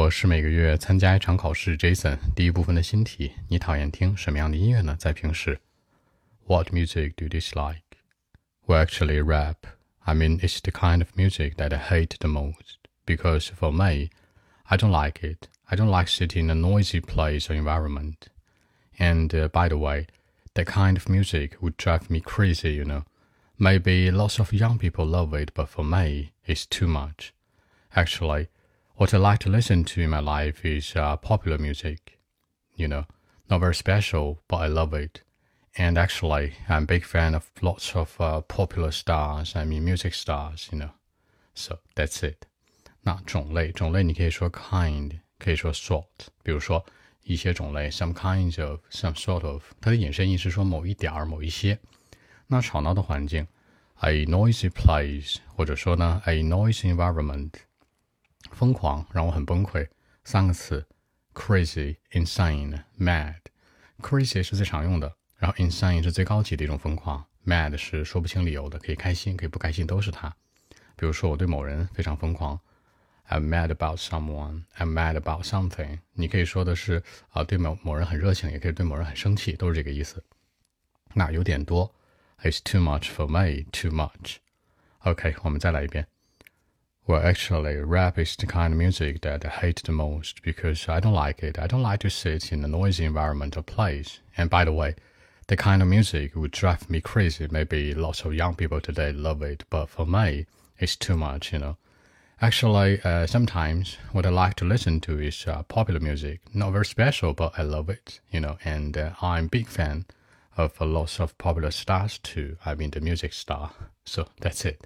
我是每个月参加一场考试。Jason，第一部分的新题：你讨厌听什么样的音乐呢？在平时，What music do you dislike? Well, actually, rap. I mean, it's the kind of music that I hate the most because for me, I don't like it. I don't like sitting in a noisy place or environment. And uh, by the way, that kind of music would drive me crazy, you know. Maybe lots of young people love it, but for me, it's too much. Actually, what I like to listen to in my life is uh, popular music. You know, not very special, but I love it. And actually, I'm a big fan of lots of uh, popular stars. I mean, music stars. You know, so that's it. 那种类，种类你可以说 kind，可以说 sort。比如说一些种类，some kinds of，some sort of，它的引申义是说某一点儿、某一些。那吵闹的环境，a noisy place，或者说呢，a noisy environment。 疯狂让我很崩溃。三个词：crazy、insane、mad。crazy 是最常用的，然后 insane 是最高级的一种疯狂，mad 是说不清理由的，可以开心，可以不开心，都是它。比如说，我对某人非常疯狂，I'm mad about someone. I'm mad about something。你可以说的是啊，对某某人很热情，也可以对某人很生气，都是这个意思。那有点多，It's too much for me. Too much. OK，我们再来一遍。Well, actually, rap is the kind of music that I hate the most because I don't like it. I don't like to sit in a noisy environment or place. And by the way, the kind of music would drive me crazy. Maybe lots of young people today love it, but for me, it's too much, you know. Actually, uh, sometimes what I like to listen to is uh, popular music. Not very special, but I love it, you know. And uh, I'm a big fan of lots of popular stars too. I mean, the music star. So that's it.